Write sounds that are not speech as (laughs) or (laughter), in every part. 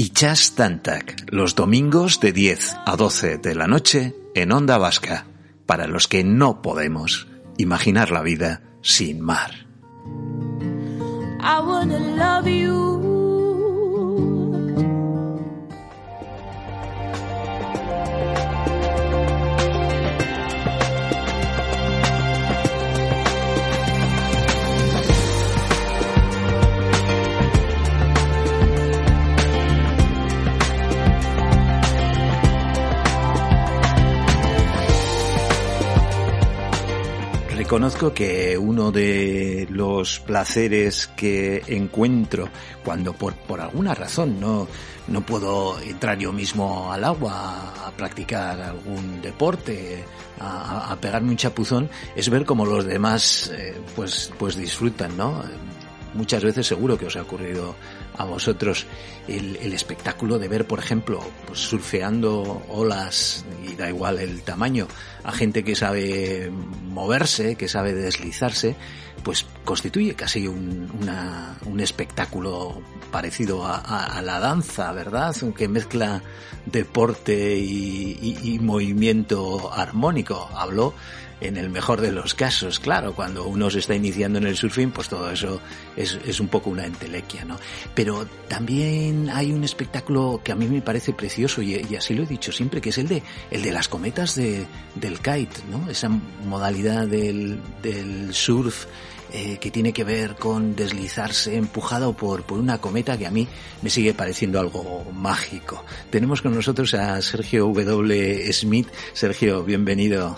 y Jazz Tantac, los domingos de 10 a 12 de la noche en Onda Vasca, para los que no podemos imaginar la vida sin mar. Reconozco que uno de los placeres que encuentro cuando por, por alguna razón no, no puedo entrar yo mismo al agua a practicar algún deporte, a, a pegarme un chapuzón, es ver cómo los demás eh, pues, pues disfrutan, ¿no? Muchas veces seguro que os ha ocurrido a vosotros el, el, espectáculo de ver, por ejemplo, pues surfeando olas, da igual el tamaño, a gente que sabe moverse, que sabe deslizarse, pues constituye casi un, un espectáculo parecido a, a, la danza, ¿verdad? Que mezcla deporte y, y, y movimiento armónico. Hablo en el mejor de los casos, claro, cuando uno se está iniciando en el surfing, pues todo eso es, un poco una entelequia, ¿no? Pero también hay un espectáculo que a mí me parece precioso y, y, así lo he dicho siempre, que es el de, el de las cometas de, del kite, ¿no? Esa modalidad del, del surf eh, que tiene que ver con deslizarse empujado por, por una cometa que a mí me sigue pareciendo algo mágico. Tenemos con nosotros a Sergio W. Smith. Sergio, bienvenido.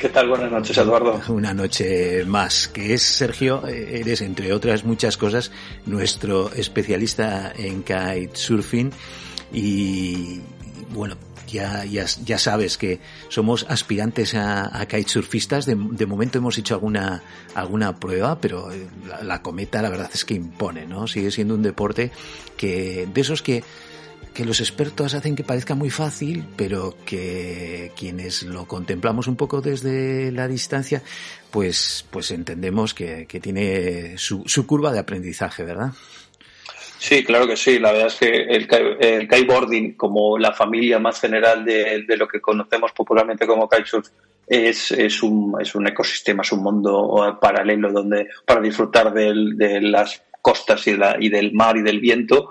¿Qué tal? Buenas noches, Eduardo. Una noche más, que es Sergio, eres entre otras muchas cosas nuestro especialista en kitesurfing y bueno, ya, ya, ya sabes que somos aspirantes a, a kitesurfistas. De, de, momento hemos hecho alguna, alguna prueba, pero la, la, cometa la verdad es que impone, ¿no? Sigue siendo un deporte que, de esos que, que los expertos hacen que parezca muy fácil, pero que quienes lo contemplamos un poco desde la distancia, pues, pues entendemos que, tiene su, su curva de aprendizaje, ¿verdad? Sí, claro que sí. La verdad es que el, el kiteboarding, como la familia más general de, de lo que conocemos popularmente como kitesurf, es, es, un, es un ecosistema, es un mundo paralelo donde para disfrutar del, de las costas y, la, y del mar y del viento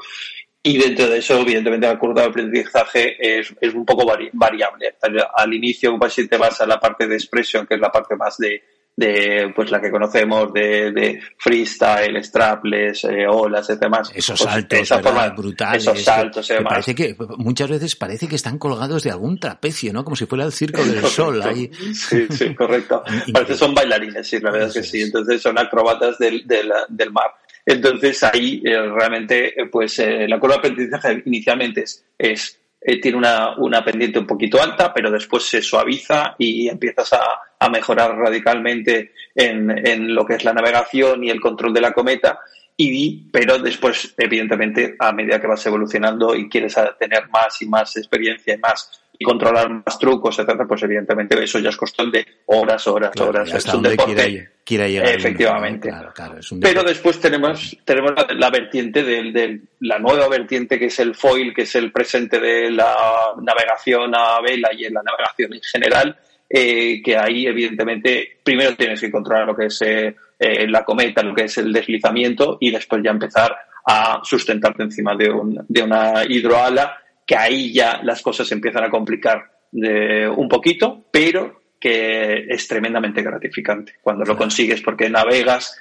y dentro de eso, evidentemente, la curva de aprendizaje es, es un poco vari, variable. Al, al, inicio, pues, si te vas a la parte de expresión, que es la parte más de, de pues la que conocemos de, de freestyle, strapless, eh, olas demás. Esos pues, saltos esa forma, brutales. Esos saltos demás. Parece que, muchas veces parece que están colgados de algún trapecio, ¿no? Como si fuera el circo del sol ahí. Sí, sí, correcto. (laughs) Parece son bailarines, sí, la verdad es que sí. Entonces son acróbatas del, del, del mar. Entonces ahí eh, realmente, eh, pues eh, la curva de aprendizaje inicialmente es, es eh, tiene una, una, pendiente un poquito alta, pero después se suaviza y empiezas a, a mejorar radicalmente en, en, lo que es la navegación y el control de la cometa. Y, pero después, evidentemente, a medida que vas evolucionando y quieres tener más y más experiencia y más y controlar más trucos, etcétera, pues evidentemente eso ya es cuestión de horas, horas, claro, horas. Es un deporte. Quiera llegar Efectivamente. Claro, claro, es un Pero después tenemos, tenemos la, la vertiente de, de, la nueva vertiente que es el foil, que es el presente de la navegación a vela y en la navegación en general, eh, que ahí evidentemente primero tienes que controlar lo que es eh, eh, la cometa, lo que es el deslizamiento y después ya empezar a sustentarte encima de, un, de una hidroala que ahí ya las cosas se empiezan a complicar de un poquito, pero que es tremendamente gratificante cuando lo consigues porque navegas,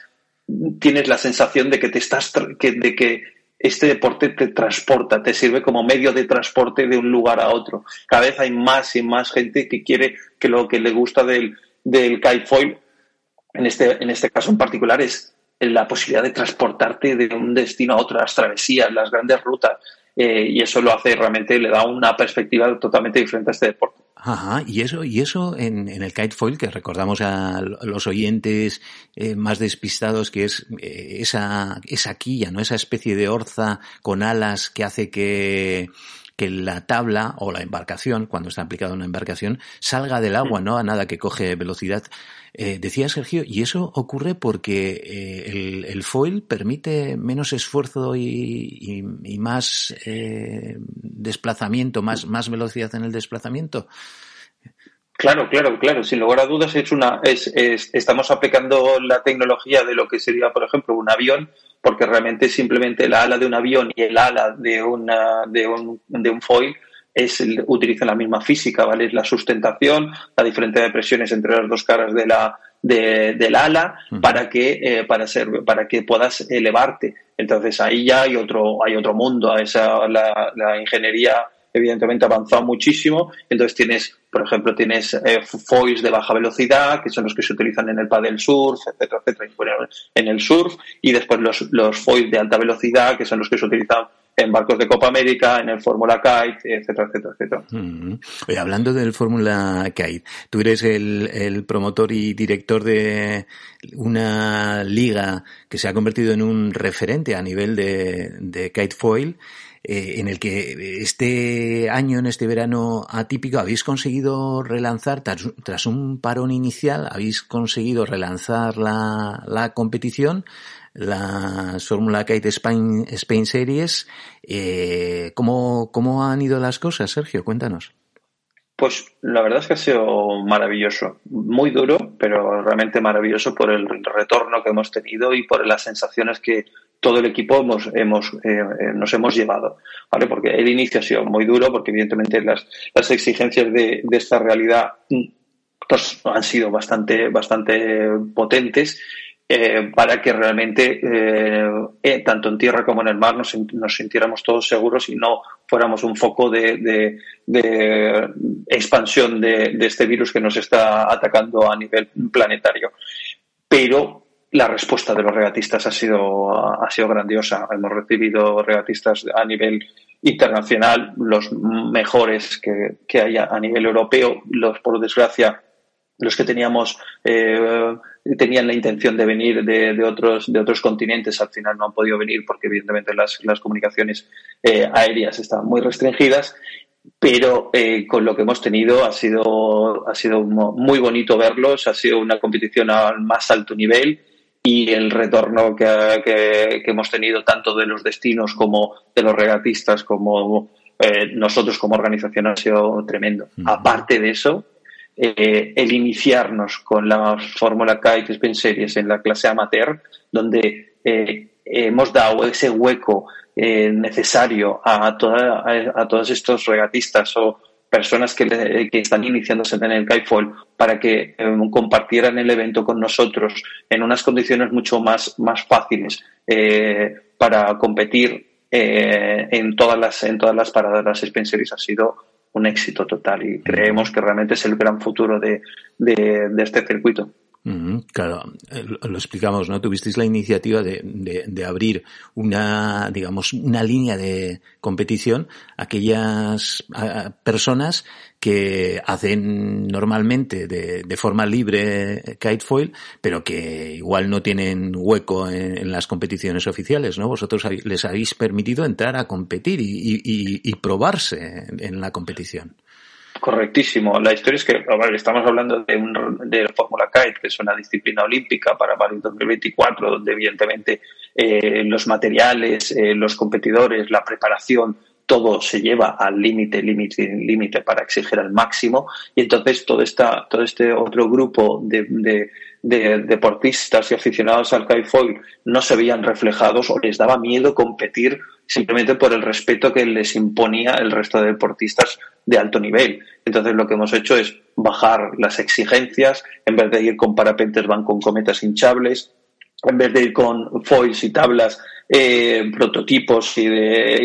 tienes la sensación de que te estás, que, de que este deporte te transporta, te sirve como medio de transporte de un lugar a otro. Cada vez hay más y más gente que quiere que lo que le gusta del, del kitefoil, en este, en este caso en particular, es la posibilidad de transportarte de un destino a otro, las travesías, las grandes rutas, eh, y eso lo hace realmente, le da una perspectiva totalmente diferente a este deporte. Ajá, y eso, y eso en, en el kitefoil, que recordamos a los oyentes eh, más despistados, que es eh, esa, esa quilla, ¿no? Esa especie de orza con alas que hace que, que la tabla o la embarcación, cuando está aplicada una embarcación, salga del agua, ¿no? A nada que coge velocidad. Eh, decía Sergio, y eso ocurre porque eh, el, foil permite menos esfuerzo y, más eh, desplazamiento, más, más velocidad en el desplazamiento. Claro, claro, claro. Sin lugar a dudas es una, es, estamos aplicando la tecnología de lo que sería, por ejemplo, un avión porque realmente simplemente el ala de un avión y el ala de, una, de, un, de un foil es, utilizan la misma física, ¿vale? Es la sustentación, la diferencia de presiones entre las dos caras de la, de, del ala para que, eh, para ser, para que puedas elevarte. Entonces ahí ya hay otro, hay otro mundo, esa, la, la ingeniería evidentemente ha avanzado muchísimo. Entonces tienes, por ejemplo, tienes eh, foils de baja velocidad, que son los que se utilizan en el paddle surf, etcétera, etcétera, en el surf, y después los, los foils de alta velocidad, que son los que se utilizan en barcos de Copa América, en el Fórmula Kite, etcétera, etcétera, etcétera. Mm. Oye, hablando del Fórmula Kite, tú eres el, el, promotor y director de una liga que se ha convertido en un referente a nivel de, de kite foil eh, en el que este año, en este verano atípico, habéis conseguido relanzar, tras, un parón inicial, habéis conseguido relanzar la, la competición, la Fórmula Kite Spain, Spain Series. Eh, ¿cómo, ¿Cómo han ido las cosas, Sergio? Cuéntanos. Pues la verdad es que ha sido maravilloso, muy duro, pero realmente maravilloso por el retorno que hemos tenido y por las sensaciones que todo el equipo hemos, hemos, eh, eh, nos hemos llevado, ¿vale? Porque el inicio ha sido muy duro, porque evidentemente las, las exigencias de, de esta realidad pues, han sido bastante, bastante potentes eh, para que realmente, tanto en tierra como en el mar, nos, nos, sintiéramos todos seguros y no fuéramos un foco de, de, expansión de, de, este virus que nos está atacando a nivel planetario. Pero la respuesta de los regatistas ha sido, ha sido grandiosa. Hemos recibido regatistas a nivel internacional, los mejores que, que haya a nivel europeo, los, por desgracia, los que teníamos eh, tenían la intención de venir de, de, otros de otros continentes al final no han podido venir porque evidentemente las, las comunicaciones eh, aéreas están muy restringidas pero eh, con lo que hemos tenido ha sido ha sido muy bonito verlos ha sido una competición al más alto nivel y el retorno que, que, que hemos tenido tanto de los destinos como de los regatistas como eh, nosotros como organización ha sido tremendo. Aparte de eso, eh, el iniciarnos con la Fórmula Kite Spin Series en la clase amateur, donde eh, hemos dado ese hueco eh, necesario a, toda, a, todos estos regatistas o personas que, que están iniciándose en el kitefall para que compartieran el evento con nosotros en unas condiciones mucho más, más fáciles para competir en todas las en todas las paradas las Spin Series ha sido un éxito total y creemos que realmente es el gran futuro de, de este circuito. Claro, eh, lo explicamos, ¿no? Tuvisteis la iniciativa de, abrir una, digamos, una línea de competición a aquellas personas que hacen normalmente de, forma libre kitefoil, pero que igual no tienen hueco en, las competiciones oficiales, ¿no? Vosotros les habéis permitido entrar a competir y probarse en la competición. Correctísimo. La historia es que estamos hablando de, un, de Fórmula Kite, que es una disciplina olímpica para París 2024, donde evidentemente eh, los materiales, eh, los competidores, la preparación, todo se lleva al límite, límite, límite para exigir al máximo. Y entonces todo, esta, todo este otro grupo de, de, de deportistas y aficionados al kitefoil no se veían reflejados o les daba miedo competir simplemente por el respeto que les imponía el resto de deportistas de alto nivel. Entonces lo que hemos hecho es bajar las exigencias, en vez de ir con parapentes van con cometas hinchables, en vez de ir con foils y tablas, eh, prototipos y, de,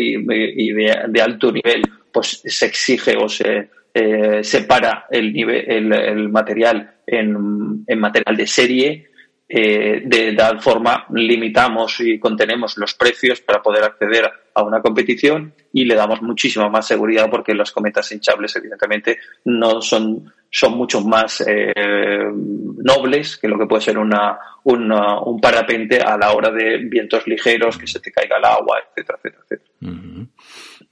y, de, alto nivel, pues se exige o se eh, separa el, nivel, el, el material en, en, material de serie eh, de tal forma limitamos y contenemos los precios para poder acceder a una competición y le damos muchísima más seguridad porque las cometas hinchables evidentemente no son son mucho más eh, nobles que lo que puede ser una, un parapente a la hora de vientos ligeros, que se te caiga el agua, etcétera, etcétera, etcétera.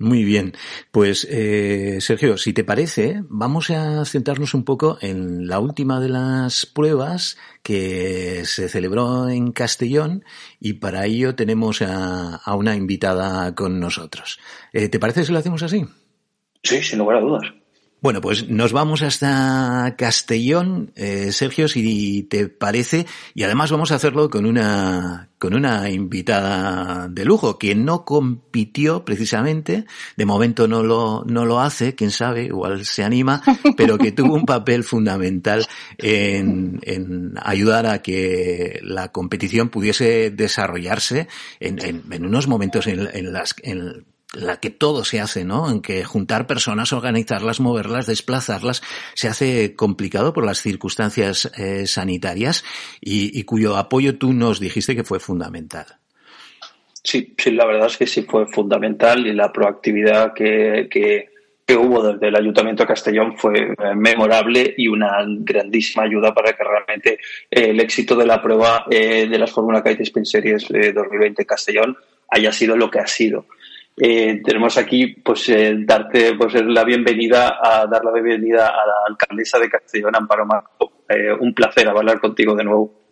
Muy bien. Pues, eh, Sergio, si te parece, vamos a centrarnos un poco en la última de las pruebas que se celebró en Castellón y para ello tenemos a, una invitada con nosotros. Eh, ¿Te parece si lo hacemos así? Sí, sin lugar a dudas. Bueno, pues nos vamos hasta Castellón, eh, Sergio, si te parece, y además vamos a hacerlo con una con una invitada de lujo que no compitió precisamente, de momento no lo no lo hace, quién sabe, igual se anima, (laughs) pero que tuvo un papel fundamental en, en ayudar a que la competición pudiese desarrollarse en, en, en unos momentos en, en las en, la que todo se hace, ¿no? En que juntar personas, organizarlas, moverlas, desplazarlas, se hace complicado por las circunstancias eh, sanitarias y, cuyo apoyo tú nos dijiste que fue fundamental. Sí, sí, la verdad es que sí fue fundamental y la proactividad que, que, hubo desde el Ayuntamiento de Castellón fue eh, memorable y una grandísima ayuda para que realmente eh, el éxito de la prueba de las Fórmula Kite Spin Series 2020 Castellón haya sido lo que ha sido. Eh, tenemos aquí pues eh, darte pues la bienvenida a dar la bienvenida a la alcaldesa de Castellón Amparo Marco. Eh, un placer hablar contigo de nuevo.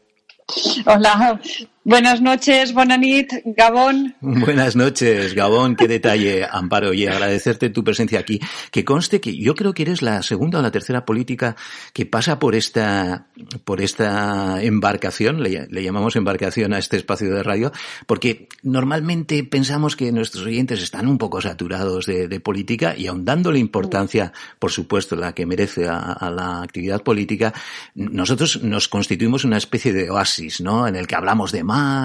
Hola, Buenas noches, Bonanit, Gabón. Buenas noches, Gabón. Qué detalle, Amparo. Y agradecerte tu presencia aquí. Que conste que yo creo que eres la segunda o la tercera política que pasa por esta, por esta embarcación, le, llamamos embarcación a este espacio de radio, porque normalmente pensamos que nuestros oyentes están un poco saturados de, política y aun dándole importancia, por supuesto, la que merece a, a la actividad política, nosotros nos constituimos una especie de oasis, ¿no? En el que hablamos de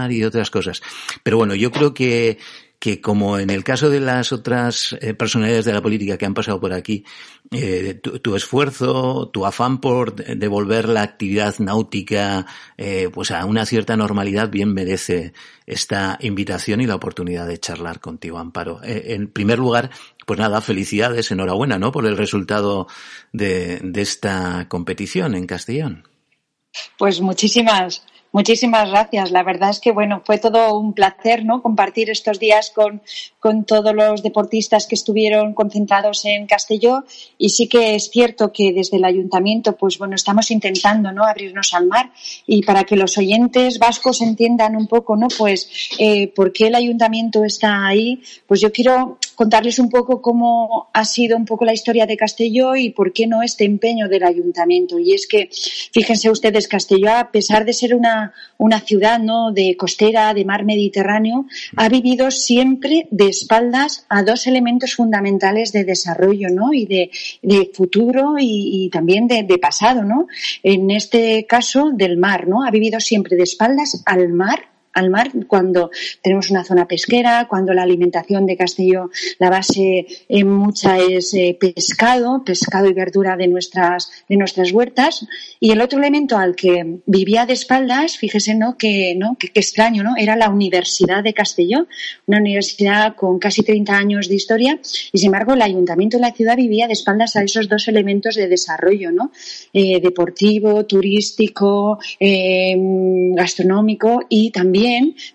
y otras cosas. Pero bueno, yo creo que, que como en el caso de las otras eh, personalidades de la política que han pasado por aquí, eh, tu, esfuerzo, tu afán por devolver la actividad náutica eh, pues a una cierta normalidad bien merece esta invitación y la oportunidad de charlar contigo, Amparo. en primer lugar, pues nada, felicidades, enhorabuena, ¿no? Por el resultado de, de esta competición en Castellón. Pues muchísimas Muchísimas gracias. La verdad es que bueno, fue todo un placer, ¿no? Compartir estos días con, con todos los deportistas que estuvieron concentrados en Castelló. Y sí que es cierto que desde el ayuntamiento, pues bueno, estamos intentando, ¿no? Abrirnos al mar y para que los oyentes vascos entiendan un poco, ¿no? Pues eh, por qué el ayuntamiento está ahí. Pues yo quiero contarles un poco cómo ha sido un poco la historia de Castelló y por qué no este empeño del ayuntamiento. Y es que, fíjense ustedes, Castelló, a pesar de ser una una, ciudad ¿no? de costera, de mar Mediterráneo, ha vivido siempre de espaldas a dos elementos fundamentales de desarrollo ¿no? y de, futuro y, también de, de, pasado. ¿no? En este caso del mar, ¿no? ha vivido siempre de espaldas al mar al mar cuando tenemos una zona pesquera, cuando la alimentación de Castelló, la base en mucha es eh, pescado, pescado y verdura de nuestras, de nuestras huertas. Y el otro elemento al que vivía de espaldas, fíjese, ¿no? Que, ¿no? Que, extraño, ¿no? Era la Universidad de Castelló, una universidad con casi 30 años de historia y sin embargo el ayuntamiento de la ciudad vivía de espaldas a esos dos elementos de desarrollo, ¿no? Eh, deportivo, turístico, eh, gastronómico y también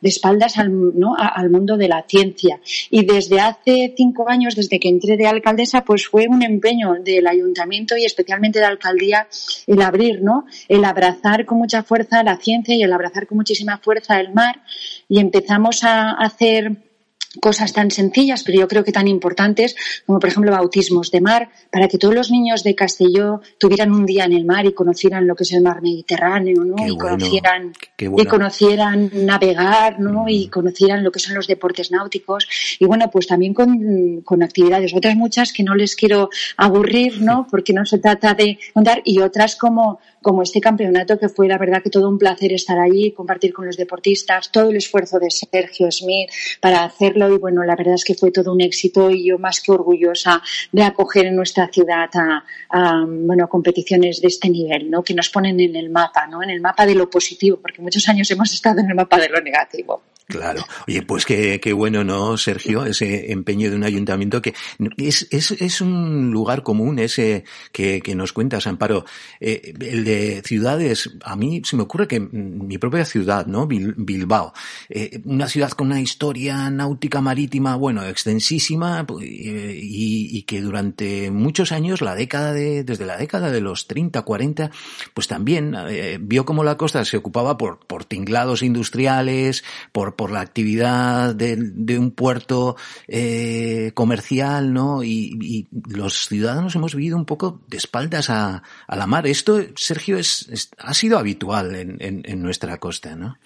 de espaldas al, al mundo de la ciencia. Y desde hace cinco años, desde que entré de alcaldesa, pues fue un empeño del ayuntamiento y especialmente de la alcaldía el abrir, ¿no? El abrazar con mucha fuerza la ciencia y el abrazar con muchísima fuerza el mar. Y empezamos a hacer cosas tan sencillas, pero yo creo que tan importantes, como por ejemplo bautismos de mar, para que todos los niños de Castelló tuvieran un día en el mar y conocieran lo que es el mar Mediterráneo, ¿no? y conocieran y conocieran navegar, ¿no? Y conocieran lo que son los deportes náuticos y bueno, pues también con, con actividades, otras muchas que no les quiero aburrir, ¿no? (laughs) Porque no se trata de contar y otras como como este campeonato que fue la verdad que todo un placer estar allí, compartir con los deportistas, todo el esfuerzo de Sergio Smith para hacerlo y bueno, la verdad es que fue todo un éxito y yo más que orgullosa de acoger en nuestra ciudad a, bueno, competiciones de este nivel, ¿no? Que nos ponen en el mapa, ¿no? En el mapa de lo positivo, porque muchos años hemos estado en el mapa de lo negativo. Claro. Oye, pues qué, qué bueno, ¿no, Sergio? Ese empeño de un ayuntamiento que es, es, es un lugar común ese que, que nos cuentas, Amparo. Eh, el de ciudades, a mí se me ocurre que mi propia ciudad, ¿no? Bilbao. Eh, una ciudad con una historia náutica marítima, bueno, extensísima pues, y, y, que durante muchos años, la década de, desde la década de los 30, 40, pues también eh, vio como la costa se ocupaba por, por tinglados industriales, por por la actividad de, de un puerto eh, comercial, ¿no? Y, y, los ciudadanos hemos vivido un poco de espaldas a, a la mar. Esto, Sergio, es, es ha sido habitual en, en, en nuestra costa, ¿no?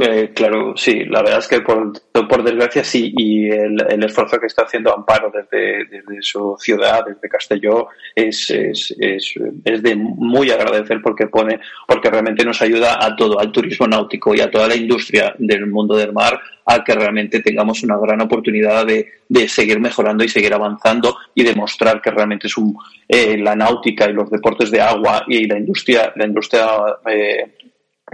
Eh, claro, sí, la verdad es que por, por desgracia sí, y el, esfuerzo que está haciendo Amparo desde, su ciudad, desde Castelló, es, es, es, es, de muy agradecer porque pone, porque realmente nos ayuda a todo, al turismo náutico y a toda la industria del mundo del mar a que realmente tengamos una gran oportunidad de, de seguir mejorando y seguir avanzando y demostrar que realmente es un, eh, la náutica y los deportes de agua y la industria, la industria eh,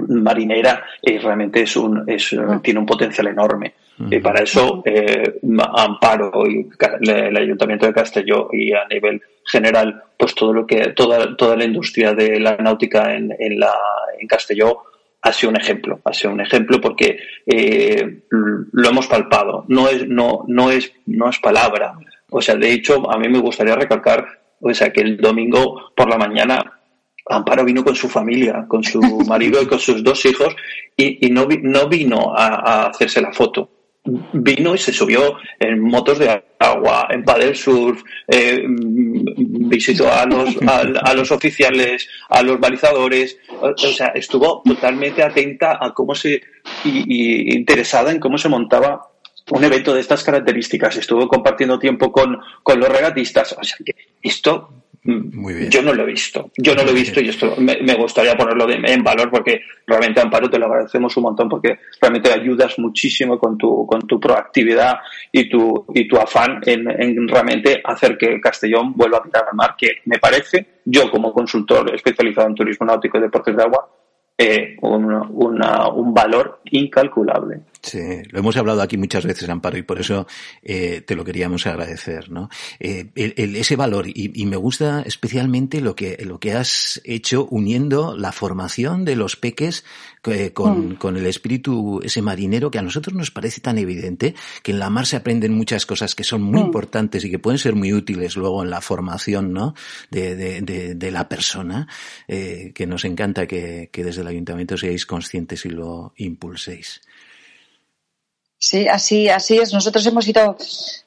marinera eh, realmente es un, es, ah. tiene un potencial enorme. Y para eso, eh, Amparo y el Ayuntamiento de Castelló y a nivel general, pues todo lo que, toda, toda la industria de la náutica en, en, la, en Castelló ha sido un ejemplo, ha sido un ejemplo porque eh, lo hemos palpado, no es, no, no es, no es palabra. O sea, de hecho, a mí me gustaría recalcar, o sea, que el domingo por la mañana Amparo vino con su familia, con su (laughs) marido y con sus dos hijos, y, y no, no, vino a, a, hacerse la foto. Vino y se subió en motos de agua, en paddle surf, eh, visitó a los, (laughs) a, a, los oficiales, a los balizadores, o sea, estuvo totalmente atenta a cómo se, y, y interesada en cómo se montaba un evento de estas características. Estuvo compartiendo tiempo con, con los regatistas. O sea que esto muy bien. Yo no lo he visto, yo no lo he visto y esto me, me gustaría ponerlo de, en valor porque realmente Amparo te lo agradecemos un montón porque realmente ayudas muchísimo con tu, con tu proactividad y tu, y tu afán en, en realmente hacer que Castellón vuelva a pintar al mar, que me parece, yo como consultor especializado en turismo náutico y deportes de agua, eh, una, una, un valor incalculable. Sí, lo hemos hablado aquí muchas veces, Amparo, y por eso eh, te lo queríamos agradecer, ¿no? Eh, el, el, ese valor, y, y, me gusta especialmente lo que, lo que has hecho uniendo la formación de los peques eh, con, mm. con, el espíritu ese marinero que a nosotros nos parece tan evidente, que en la mar se aprenden muchas cosas que son muy mm. importantes y que pueden ser muy útiles luego en la formación, ¿no? De, de, de, de la persona, que nos encanta que, que desde el ayuntamiento seáis conscientes y lo impulséis. Sí, así, así es. Nosotros hemos sido,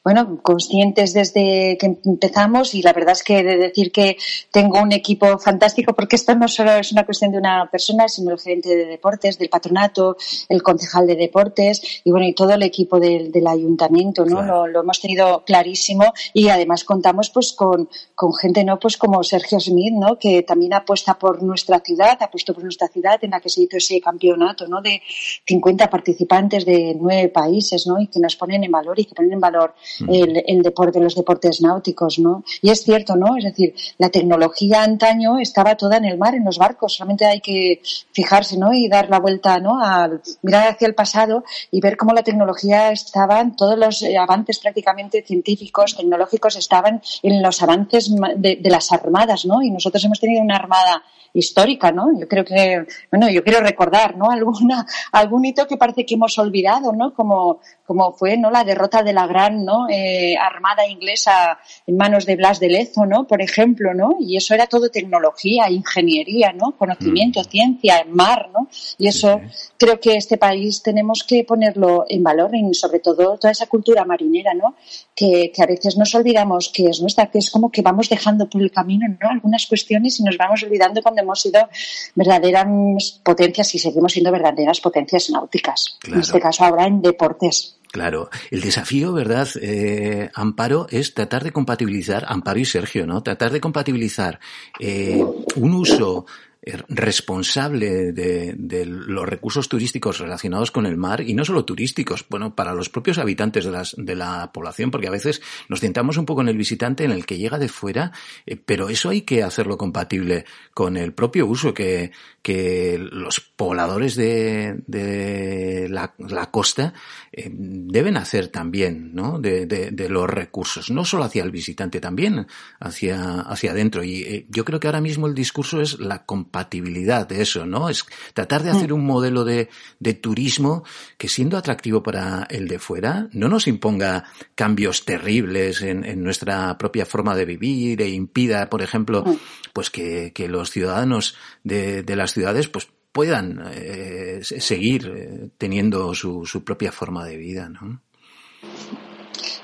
bueno, conscientes desde que empezamos y la verdad es que de decir que tengo un equipo fantástico porque esto no solo es una cuestión de una persona, sino el gerente de deportes, del patronato, el concejal de deportes y bueno, y todo el equipo del, del ayuntamiento, ¿no? Claro. Lo, lo, hemos tenido clarísimo y además contamos pues con, con gente, ¿no? Pues como Sergio Smith, ¿no? Que también apuesta por nuestra ciudad, ha puesto por nuestra ciudad en la que se hizo ese campeonato, ¿no? De 50 participantes de nueve países países, ¿no? Y que nos ponen en valor y que ponen en valor el, el, deporte, los deportes náuticos, ¿no? Y es cierto, ¿no? Es decir, la tecnología antaño estaba toda en el mar, en los barcos, solamente hay que fijarse, ¿no? Y dar la vuelta, ¿no? A mirar hacia el pasado y ver cómo la tecnología estaba, todos los avances prácticamente científicos, tecnológicos estaban en los avances de, de las armadas, ¿no? Y nosotros hemos tenido una armada histórica, ¿no? Yo creo que, bueno, yo quiero recordar, ¿no? (laughs) Alguna, algún hito que parece que hemos olvidado, ¿no? Como, como fue, ¿no? La derrota de la gran, ¿no? Eh, armada inglesa en manos de Blas de Lezo, ¿no? Por ejemplo, ¿no? Y eso era todo tecnología, ingeniería, ¿no? Conocimiento, mm. ciencia, mar, ¿no? Y eso sí. creo que este país tenemos que ponerlo en valor, y sobre todo toda esa cultura marinera, ¿no? Que, que a veces nos olvidamos que es nuestra, que es como que vamos dejando por el camino, ¿no? Algunas cuestiones y nos vamos olvidando cuando hemos sido verdaderas potencias y seguimos siendo verdaderas potencias náuticas. Claro. En este caso ahora en, de, Claro, el desafío, ¿verdad, eh, Amparo, es tratar de compatibilizar, Amparo y Sergio, ¿no? Tratar de compatibilizar eh, un uso responsable de, los recursos turísticos relacionados con el mar y no solo turísticos, bueno, para los propios habitantes de, las, de la población, porque a veces nos centramos un poco en el visitante, en el que llega de fuera, eh, pero eso hay que hacerlo compatible con el propio uso que, que los pobladores de, de la, la, costa eh, deben hacer también, ¿no? De, de, de, los recursos, no solo hacia el visitante, también hacia, hacia adentro. Y eh, yo creo que ahora mismo el discurso es la compatibilidad compatibilidad de eso, ¿no? Es tratar de hacer mm. un modelo de, de turismo que siendo atractivo para el de fuera, no nos imponga cambios terribles en, en nuestra propia forma de vivir e impida, por ejemplo, mm. pues que, que los ciudadanos de, de las ciudades, pues puedan eh, seguir eh, teniendo su, su propia forma de vida, ¿no?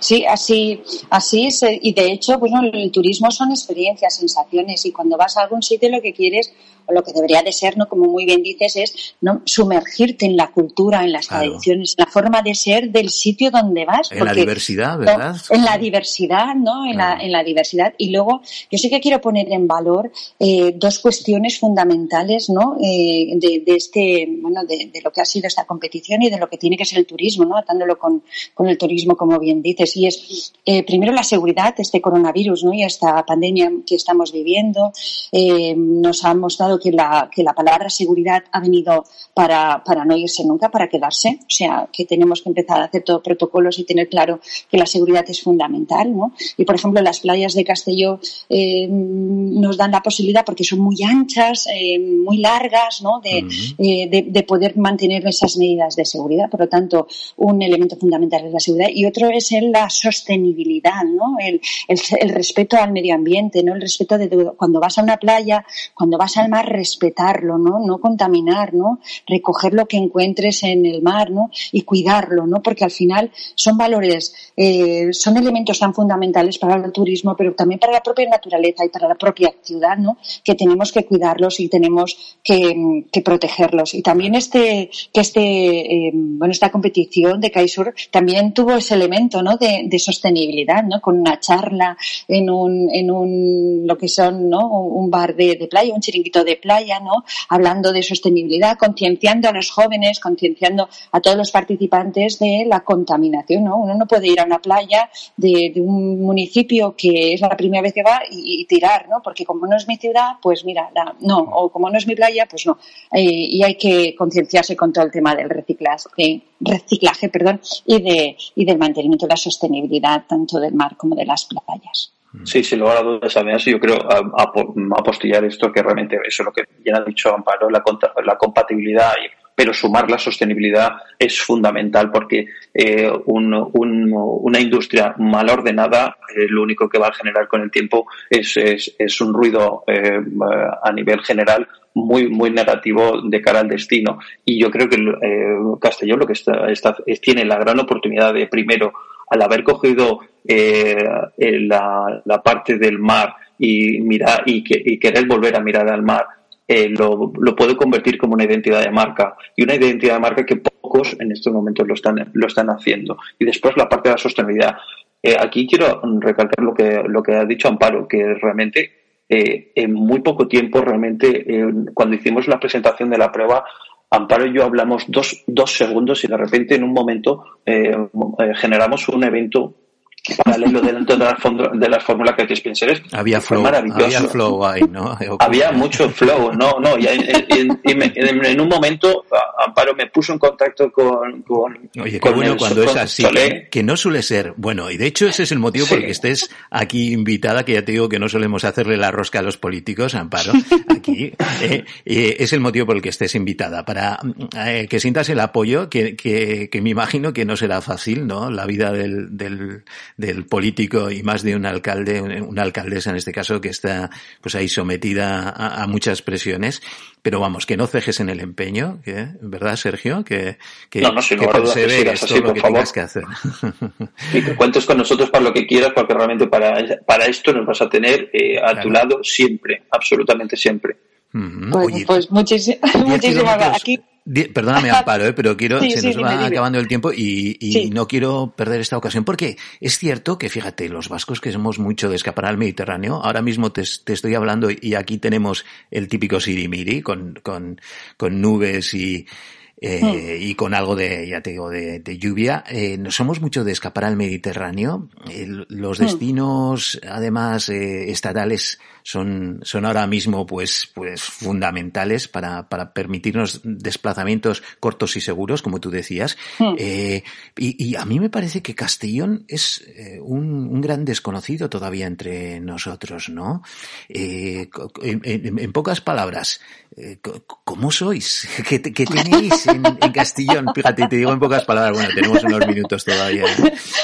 Sí, así, así es. Y de hecho, bueno, el turismo son experiencias, sensaciones. Y cuando vas a algún sitio lo que quieres o lo que debería de ser, ¿no? Como muy bien dices, es ¿no? sumergirte en la cultura, en las tradiciones, en la forma de ser del sitio donde vas. En la diversidad, ¿verdad? En la diversidad, ¿no? En, la, en la diversidad. Y luego, yo sí que quiero poner en valor eh, dos cuestiones fundamentales, ¿no? Eh, de, de, este, bueno, de, de, lo que ha sido esta competición y de lo que tiene que ser el turismo, ¿no? Atándolo con, con el turismo, como bien dices. Y es, eh, primero, la seguridad, este coronavirus, ¿no? Y esta pandemia que estamos viviendo, eh, nos ha mostrado que la, que la palabra seguridad ha venido para, para no irse nunca, para quedarse. O sea, que tenemos que empezar a hacer todos protocolos y tener claro que la seguridad es fundamental, ¿no? Y, por ejemplo, las playas de Castelló eh, nos dan la posibilidad, porque son muy anchas, eh, muy largas, ¿no? De, eh, de, de, poder mantener esas medidas de seguridad. Por lo tanto, un elemento fundamental es la seguridad y otro es la sostenibilidad, ¿no? El, el, el respeto al medio ambiente, ¿no? El respeto de cuando vas a una playa, cuando vas al mar, respetarlo, ¿no? No contaminar, ¿no? Recoger lo que encuentres en el mar, ¿no? Y cuidarlo, ¿no? Porque al final son valores, eh, son elementos tan fundamentales para el turismo, pero también para la propia naturaleza y para la propia ciudad, ¿no? Que tenemos que cuidarlos y tenemos que, protegerlos. Y también este, que este, eh, bueno, esta competición de Kaisur también tuvo ese elemento, ¿no? De, de sostenibilidad, ¿no? Con una charla en un, en un, lo que son, ¿no? Un bar de, de playa, un chiringuito de playa, ¿no? Hablando de sostenibilidad, concienciando a los jóvenes, concienciando a todos los participantes de la contaminación, ¿no? Uno no puede ir a una playa de, de un municipio que es la primera vez que va y, y, tirar, ¿no? Porque como no es mi ciudad, pues mira, la, no, o como no es mi playa, pues no. Eh, y hay que concienciarse con todo el tema del reciclaje, reciclaje, perdón, y de y del mantenimiento de la sostenibilidad tanto del mar como de las playas. Sí, sin lugar a dudas, además yo creo apostillar esto que realmente eso es lo que ya ha dicho Amparo, la, la compatibilidad, pero sumar la sostenibilidad es fundamental porque eh, un, un, una industria mal ordenada eh, lo único que va a generar con el tiempo es, es, es un ruido eh, a nivel general muy muy negativo de cara al destino. Y yo creo que eh, Castellón lo que está, está, tiene la gran oportunidad de primero al haber cogido eh, la, la, parte del mar y mirar y, que, y querer volver a mirar al mar, eh, lo, lo, convertir como una identidad de marca y una identidad de marca que pocos en estos momentos lo están, lo están haciendo. Y después la parte de la sostenibilidad. Eh, aquí quiero recalcar lo que, lo que ha dicho Amparo, que realmente eh, en muy poco tiempo, realmente, eh, cuando hicimos la presentación de la prueba, Amparo y yo hablamos dos, dos segundos y de repente en un momento eh, eh generamos un evento paralelo dentro de las, de las fórmulas que Spencer había flow, maravilloso. había flow ahí, ¿no? (laughs) había mucho flow, no, no, y, en, un momento Amparo me puso en contacto con, con Oye, qué bueno cuando es así, que no suele ser, bueno, y de hecho ese es el motivo sí. por el que estés aquí invitada, que ya te digo que no solemos hacerle la rosca a los políticos, Amparo, (laughs) aquí, eh, eh, es el motivo por el que estés invitada, para eh, que sientas el apoyo, que, que, que me imagino que no será fácil, ¿no? La vida del, del del político y más de un alcalde, una alcaldesa en este caso, que está pues ahí sometida a, a muchas presiones. Pero vamos, que no cejes en el empeño, que, ¿verdad, Sergio? Que, que, no, no, si que perseveres todo lo que favor. tengas que hacer. Y que cuentes con nosotros para lo que quieras, porque realmente para, para esto nos vas a tener eh, a claro. tu lado siempre, absolutamente siempre. Uh -huh. Pues, Oye, pues muchísimas, muchísimas gracias. Aquí Perdóname, (laughs) Amparo, ¿eh? pero quiero, se nos va acabando el tiempo y, no quiero perder esta ocasión porque es cierto que, fíjate, los vascos que somos mucho de escapar al Mediterráneo, ahora mismo te, estoy hablando y aquí tenemos el típico sirimiri con, con, con nubes y, eh, y con algo de, ya te digo, de, lluvia. Eh, somos mucho de escapar al Mediterráneo. los hmm. destinos, además, eh, estatales son, son ahora mismo pues, pues fundamentales para, para permitirnos desplazamientos cortos y seguros, como tú decías. Hmm. Eh, y, y, a mí me parece que Castellón es eh, un, un, gran desconocido todavía entre nosotros, ¿no? Eh, en, en, pocas palabras, eh, ¿cómo sois? (laughs) ¿Qué, qué tenéis en, en, Castellón? Fíjate, te digo en pocas palabras, bueno, tenemos unos minutos todavía.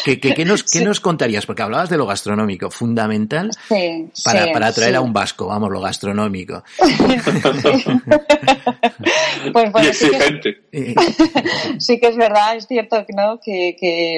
¿Qué, qué, qué nos, qué nos contarías? Porque hablabas de lo gastronómico, fundamental sí, para, para atraer era un vasco, vamos, lo gastronómico. (laughs) (laughs) (laughs) pues bueno, sí que, (laughs) sí que, es verdad, es cierto ¿no? que, que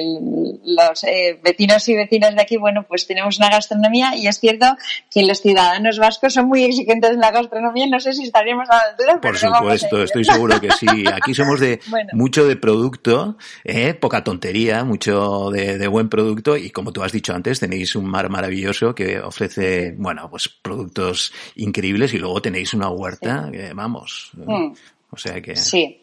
los eh, vecinos y vecinas de aquí, bueno, pues tenemos una gastronomía y es cierto que los ciudadanos vascos son muy exigentes en la gastronomía. No sé si estaríamos a la altura. Por supuesto, estoy seguro que sí. Aquí somos de (laughs) mucho de producto, ¿eh? poca tontería, mucho de, de buen producto y como tú has dicho antes, tenéis un mar maravilloso que ofrece, bueno, pues productos increíbles y luego tenéis una huerta que, vamos, mm. O sea que... Sí.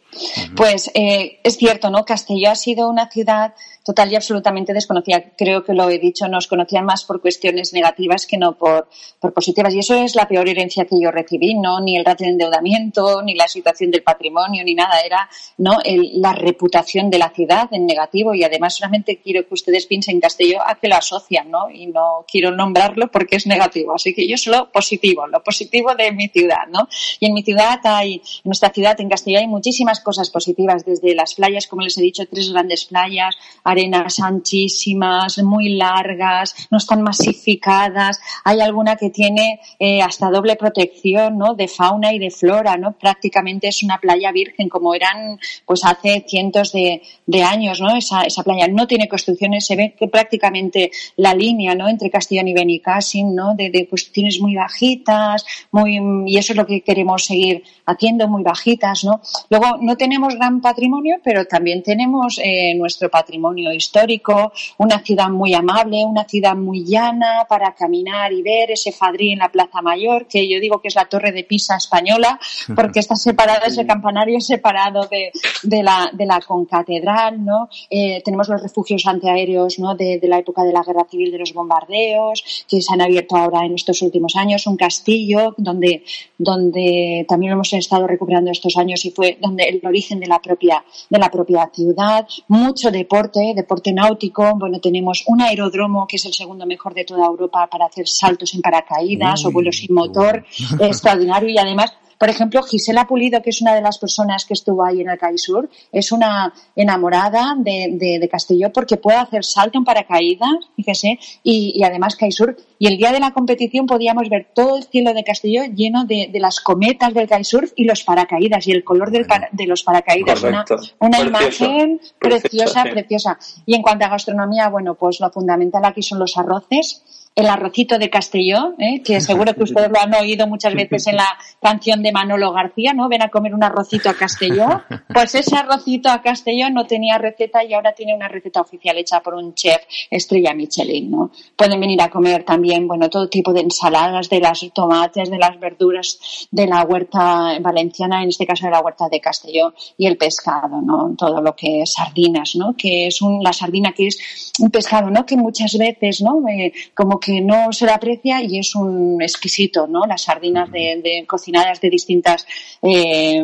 Pues eh, es cierto, ¿no? Castelló ha sido una ciudad total y absolutamente desconocida. Creo que lo he dicho, nos conocían más por cuestiones negativas que no por, por positivas. Y eso es la peor herencia que yo recibí, ¿no? Ni el ratio de endeudamiento, ni la situación del patrimonio, ni nada. Era, ¿no? la reputación de la ciudad en negativo. Y además solamente quiero que ustedes piensen en Castelló a que lo asocian, ¿no? Y no quiero nombrarlo porque es negativo. Así que yo solo positivo, lo positivo de mi ciudad, ¿no? Y en mi ciudad hay, en nuestra ciudad, en Castelló, hay muchísimas cosas positivas, desde las playas, como les he dicho, tres grandes playas, arenas anchísimas, muy largas, no están masificadas. Hay alguna que tiene eh, hasta doble protección, ¿no? De fauna y de flora, ¿no? Prácticamente es una playa virgen, como eran, pues hace cientos de, años, ¿no? Esa, esa playa no tiene construcciones, se ve que prácticamente la línea, ¿no? Entre Castellón y Benicassim, ¿no? De, de cuestiones muy bajitas, muy, y eso es lo que queremos seguir haciendo, muy bajitas, ¿no? Luego, no tenemos gran patrimonio, pero también tenemos eh, nuestro patrimonio histórico, una ciudad muy amable, una ciudad muy llana para caminar y ver ese fadrí en la Plaza Mayor, que yo digo que es la torre de Pisa española, (laughs) porque está separado, ese campanario separado de, de, la, de la concatedral, ¿no? Eh, tenemos los refugios antiaéreos, ¿no? De, de, la época de la guerra civil, de los bombardeos, que se han abierto ahora en estos últimos años, un castillo donde, donde también lo hemos estado recuperando estos años y fue donde el origen de la propia, de la propia ciudad, mucho deporte, deporte náutico. Bueno, tenemos un aeródromo que es el segundo mejor de toda Europa para hacer saltos en paracaídas o vuelos sin motor, (laughs) extraordinario y además por ejemplo, Gisela Pulido, que es una de las personas que estuvo ahí en el CAISUR, es una enamorada de, de, Castelló porque puede hacer salto en paracaídas, fíjese, y, y, además CAISUR. Y el día de la competición podíamos ver todo el cielo de Castelló lleno de, de las cometas del CAISUR y los paracaídas y el color del de los paracaídas. Una, una imagen preciosa, preciosa. Y en cuanto a gastronomía, bueno, pues lo fundamental aquí son los arroces el arrocito de Castelló, ¿eh? que (laughs) seguro que ustedes lo han oído muchas veces en la canción de Manolo García, ¿no? Ven a comer un arrocito a Castelló. (laughs) Pues ese arrocito a Castelló no tenía receta y ahora tiene una receta oficial hecha por un chef estrella Michelin, ¿no? Pueden venir a comer también, bueno, todo tipo de ensaladas, de las tomates, de las verduras de la huerta valenciana, en este caso de la huerta de Castelló, y el pescado, ¿no? Todo lo que es sardinas, ¿no? Que es un, la sardina que es un pescado, ¿no? Que muchas veces, ¿no? Eh, como que no se le aprecia y es un exquisito, ¿no? Las sardinas de, cocinadas de distintas eh,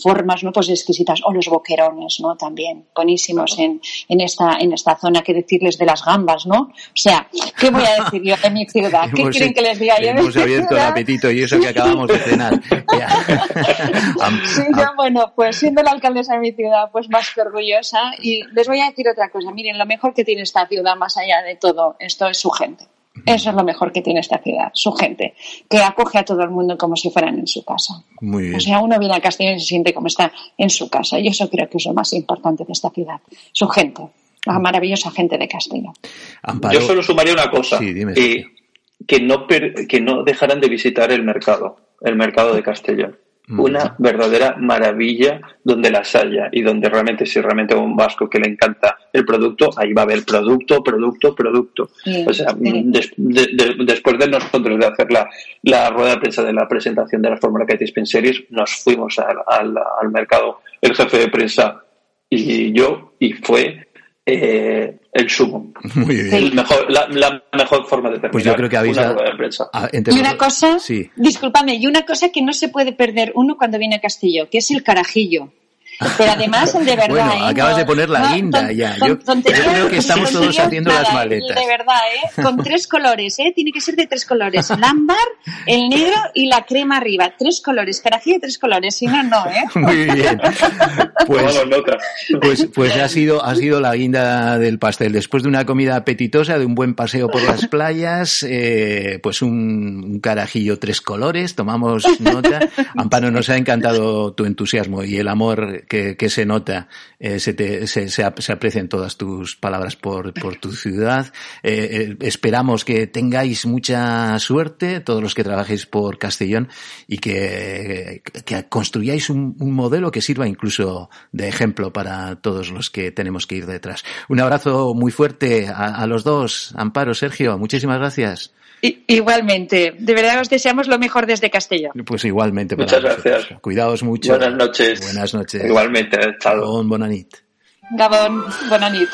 formas, ¿no? Pues exquisitas. O los boquerones, ¿no? También buenísimos en, en, esta, en esta zona. ¿Qué decirles de las gambas, no? O sea, ¿qué voy a decir yo de mi ciudad? ¿Qué quieren que les diga yo? Hemos abierto el apetito y eso que acabamos de cenar. (laughs) sí, bueno, pues siendo la alcaldesa de mi ciudad, pues más que orgullosa. Y les voy a decir otra cosa. Miren, lo mejor que tiene esta ciudad, más allá de todo esto, es su gente. Eso es lo mejor que tiene esta ciudad, su gente, que acoge a todo el mundo como si fueran en su casa. Muy bien. O sea, uno viene a Castellón y se siente como está en su casa. Y eso creo que es lo más importante de esta ciudad, su gente, la maravillosa gente de Castellón. Yo solo sumaría una cosa, que, no que no dejaran de visitar el mercado, el mercado de Castellón. Una verdadera maravilla donde las haya y donde realmente, si realmente a un vasco que le encanta el producto, ahí va a haber producto, producto, producto. o sea, después de nosotros de hacer la, la, rueda de prensa de la presentación de la Fórmula Kite Series, nos fuimos al, al, al mercado, el jefe de prensa y yo, y fue eh, el sumo. (laughs) Muy bien. la, mejor forma de terminar pues yo creo que habéis una de prensa. y una cosa, sí. discúlpame, y una cosa que no se puede perder uno cuando viene a Castillo, que es el carajillo. Pero además el de verdad. Bueno, ¿eh? acabas de poner la linda ya. Yo, creo que estamos todos haciendo las maletas. De verdad, ¿eh? Con tres colores, ¿eh? Tiene que ser de tres colores. El ámbar, el negro y la crema arriba. Tres colores. Carajillo de tres colores. Si no, no, ¿eh? (laughs) Muy bien. Pues, pues, pues ha, sido, ha sido la guinda del pastel. Después de una comida apetitosa, de un buen paseo por las playas, eh, pues un, un carajillo tres colores. Tomamos nota. Amparo, nos ha encantado tu entusiasmo y el amor que, se nota, eh, se, se, aprecian todas tus palabras por, por tu ciudad. Eh, eh, esperamos que tengáis mucha suerte, todos los que trabajéis por Castellón, y que, que construyáis un, un, modelo que sirva incluso de ejemplo para todos los que tenemos que ir detrás. Un abrazo muy fuerte a, a los dos, Amparo, Sergio, muchísimas gracias. Igualmente, de verdad os deseamos lo mejor desde Castellón. Pues igualmente. Muchas gracias. Cuidaos mucho. Buenas noches. Buenas noches. Igualmente, chao. Gabón, bonanit. Gabón, bonanit.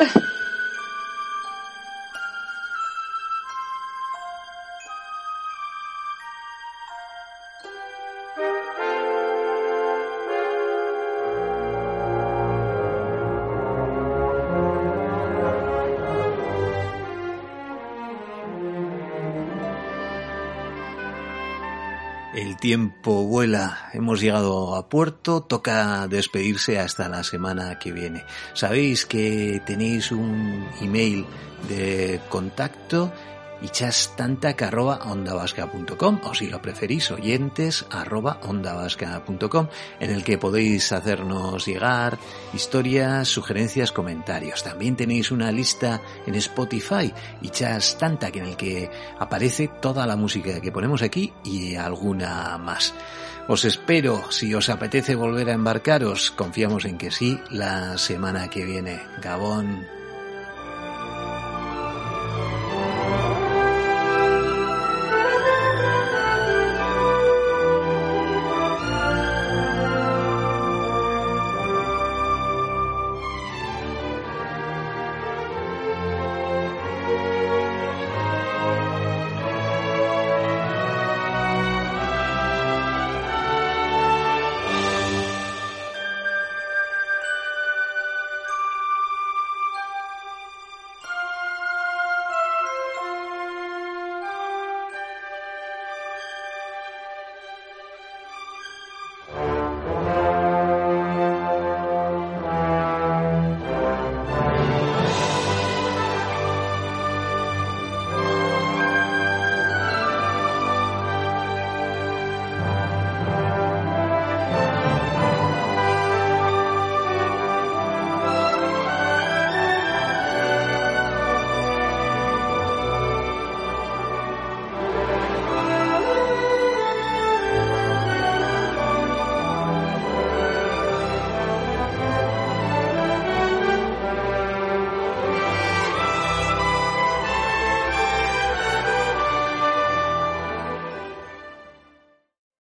Tiempo vuela, hemos llegado a puerto, toca despedirse hasta la semana que viene. Sabéis que tenéis un email de contacto ichastantac arroba ondavasca.com o si lo preferís oyentes arroba en el que podéis hacernos llegar historias, sugerencias, comentarios. También tenéis una lista en Spotify ichastantac en el que aparece toda la música que ponemos aquí y alguna más. Os espero, si os apetece volver a embarcaros, confiamos en que sí, la semana que viene. Gabón.